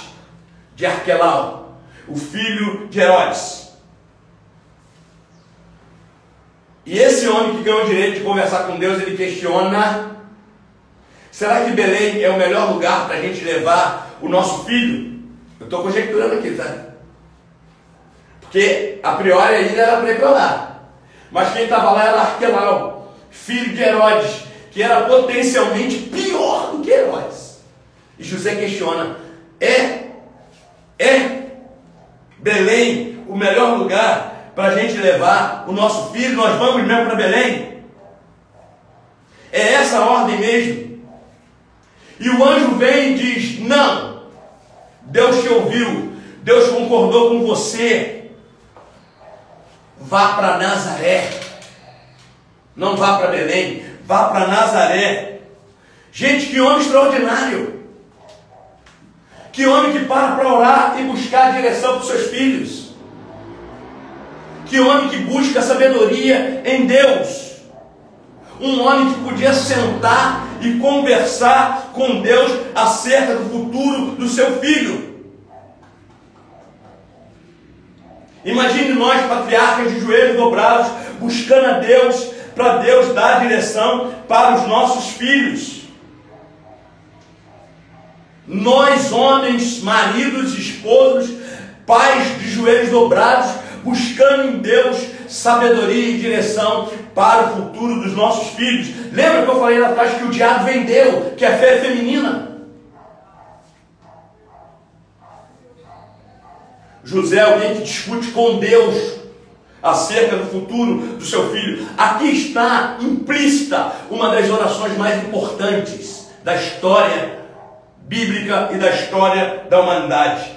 de Arquelau, o filho de Herodes. E esse homem que ganhou o direito de conversar com Deus, ele questiona: será que Belém é o melhor lugar para a gente levar o nosso filho? Eu estou conjecturando aqui, tá? Porque a priori ainda era para ir para lá. Mas quem estava lá era Arquelau, filho de Herodes, que era potencialmente pior do que Herodes. E José questiona: é, é Belém o melhor lugar para a gente levar o nosso filho? Nós vamos mesmo para Belém? É essa a ordem mesmo. E o anjo vem e diz: Não, Deus te ouviu, Deus concordou com você. Vá para Nazaré. Não vá para Belém, vá para Nazaré. Gente, que homem extraordinário. Que homem que para para orar e buscar direção para os seus filhos. Que homem que busca sabedoria em Deus. Um homem que podia sentar e conversar com Deus acerca do futuro do seu filho. Imagine nós, patriarcas de joelhos dobrados, buscando a Deus, para Deus dar direção para os nossos filhos. Nós, homens, maridos, esposos, pais de joelhos dobrados, buscando em Deus sabedoria e direção para o futuro dos nossos filhos. Lembra que eu falei lá atrás que o diabo vendeu, que a fé é feminina? José é alguém que discute com Deus acerca do futuro do seu filho. Aqui está implícita uma das orações mais importantes da história bíblica e da história da humanidade.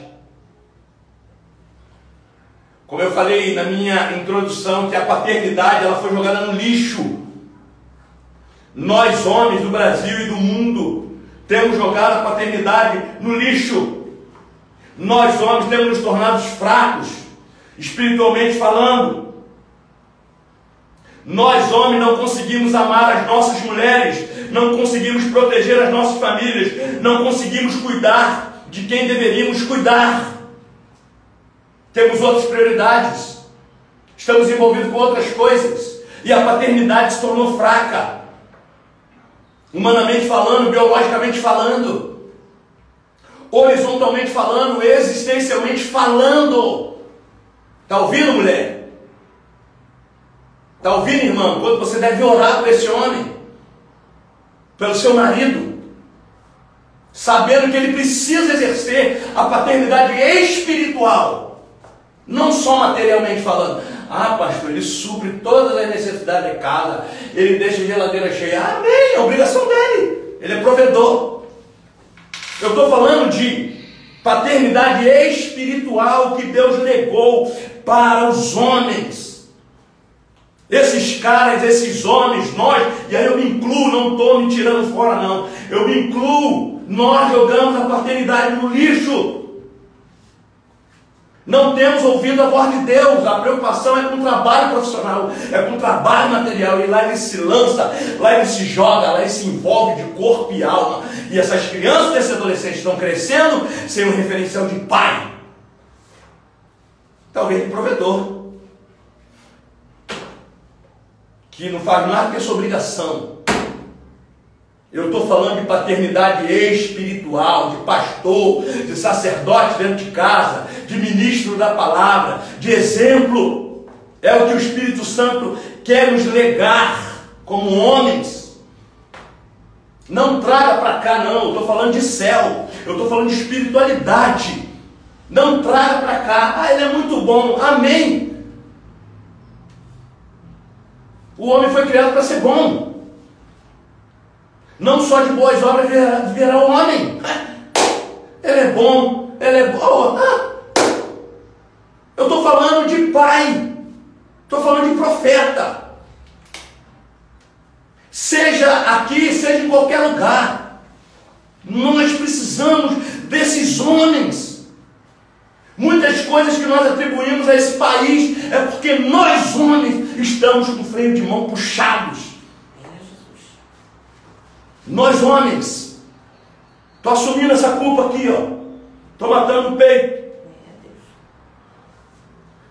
Como eu falei na minha introdução, que a paternidade ela foi jogada no lixo. Nós, homens do Brasil e do mundo, temos jogado a paternidade no lixo. Nós, homens, temos nos tornado fracos, espiritualmente falando. Nós, homens, não conseguimos amar as nossas mulheres, não conseguimos proteger as nossas famílias, não conseguimos cuidar de quem deveríamos cuidar. Temos outras prioridades, estamos envolvidos com outras coisas, e a paternidade se tornou fraca, humanamente falando, biologicamente falando horizontalmente falando, existencialmente falando. Está ouvindo, mulher? Está ouvindo, irmão? Quando você deve orar por esse homem, pelo seu marido, sabendo que ele precisa exercer a paternidade espiritual, não só materialmente falando. Ah, pastor, ele supre todas as necessidades de casa, ele deixa a geladeira cheia. Amém, é obrigação dele. Ele é provedor. Eu estou falando de paternidade espiritual que Deus legou para os homens. Esses caras, esses homens, nós, e aí eu me incluo, não estou me tirando fora, não. Eu me incluo, nós jogamos a paternidade no lixo. Não temos ouvido a voz de Deus, a preocupação é com o trabalho profissional, é com o trabalho material, e lá ele se lança, lá ele se joga, lá ele se envolve de corpo e alma. E essas crianças esses adolescentes estão crescendo sem um referencial de pai, talvez de provedor, que não faz nada que é sua obrigação. Eu estou falando de paternidade espiritual, de pastor, de sacerdote dentro de casa, de ministro da palavra, de exemplo. É o que o Espírito Santo quer nos legar como homens. Não traga para cá, não. Eu estou falando de céu. Eu estou falando de espiritualidade. Não traga para cá. Ah, ele é muito bom. Amém. O homem foi criado para ser bom. Não só de boas obras virá o homem. Ele é bom, ele é bom. Ah, eu estou falando de pai, estou falando de profeta. Seja aqui, seja em qualquer lugar. Nós precisamos desses homens. Muitas coisas que nós atribuímos a esse país é porque nós, homens, estamos com o freio de mão puxados. Nós, homens, estou assumindo essa culpa aqui, ó. Estou matando o peito.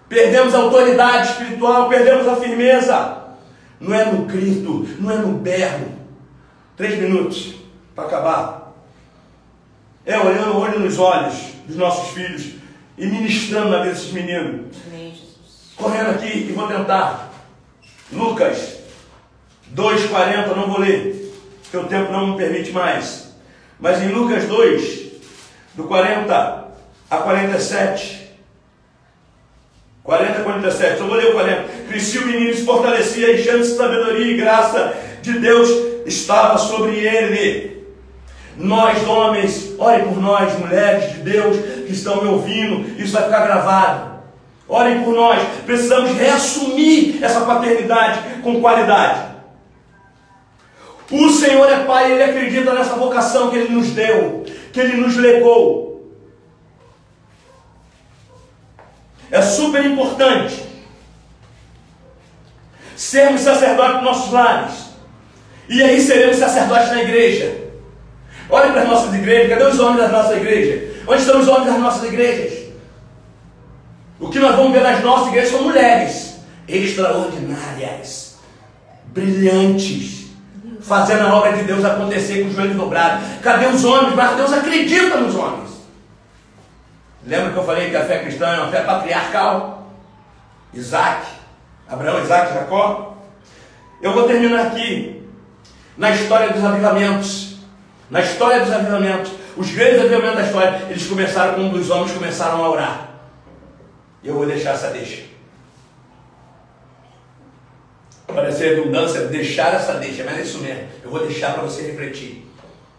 Perdemos a autoridade espiritual, perdemos a firmeza. Não é no grito, não é no berro. Três minutos para acabar. É olhando o olho nos olhos dos nossos filhos e ministrando na vida desses meninos. Amém. Correndo aqui e vou tentar. Lucas 2,40, não vou ler, porque o tempo não me permite mais. Mas em Lucas 2, do 40 a 47. 40 a 47, eu vou ler o 40. Crescia o menino, se fortalecia, enchendo-se de sabedoria e graça de Deus estava sobre ele. Nós, homens, orem por nós, mulheres de Deus que estão me ouvindo, isso vai ficar gravado. Orem por nós, precisamos reassumir essa paternidade com qualidade. O Senhor é Pai, Ele acredita nessa vocação que Ele nos deu, que Ele nos legou. É super importante sermos sacerdotes dos nossos lares. E aí seremos sacerdotes na igreja. Olhem para as nossas igrejas, cadê os homens das nossas igrejas? Onde estão os homens das nossas igrejas? O que nós vamos ver nas nossas igrejas são mulheres extraordinárias, brilhantes, fazendo a obra de Deus acontecer com os joelhos dobrados. Cadê os homens? Mas Deus acredita nos homens. Lembra que eu falei que a fé cristã é uma fé patriarcal? Isaac, Abraão, Isaac, Jacó. Eu vou terminar aqui na história dos avivamentos. Na história dos avivamentos, os grandes avivamentos da história, eles começaram quando os homens começaram a orar. Eu vou deixar essa deixa. Parece redundância deixar essa deixa, mas é isso mesmo. Eu vou deixar para você refletir.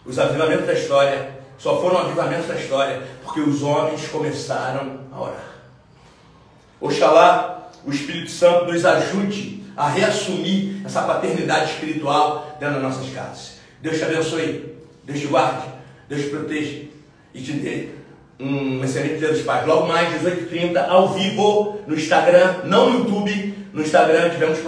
Os avivamentos da história só foram avivamentos da história porque os homens começaram a orar. Oxalá o Espírito Santo nos ajude a reassumir essa paternidade espiritual dentro das nossas casas. Deus te abençoe, Deus te guarde, Deus te proteja e te dê um excelente dia dos pais. Logo mais, 18h30, ao vivo, no Instagram, não no YouTube, no Instagram tivemos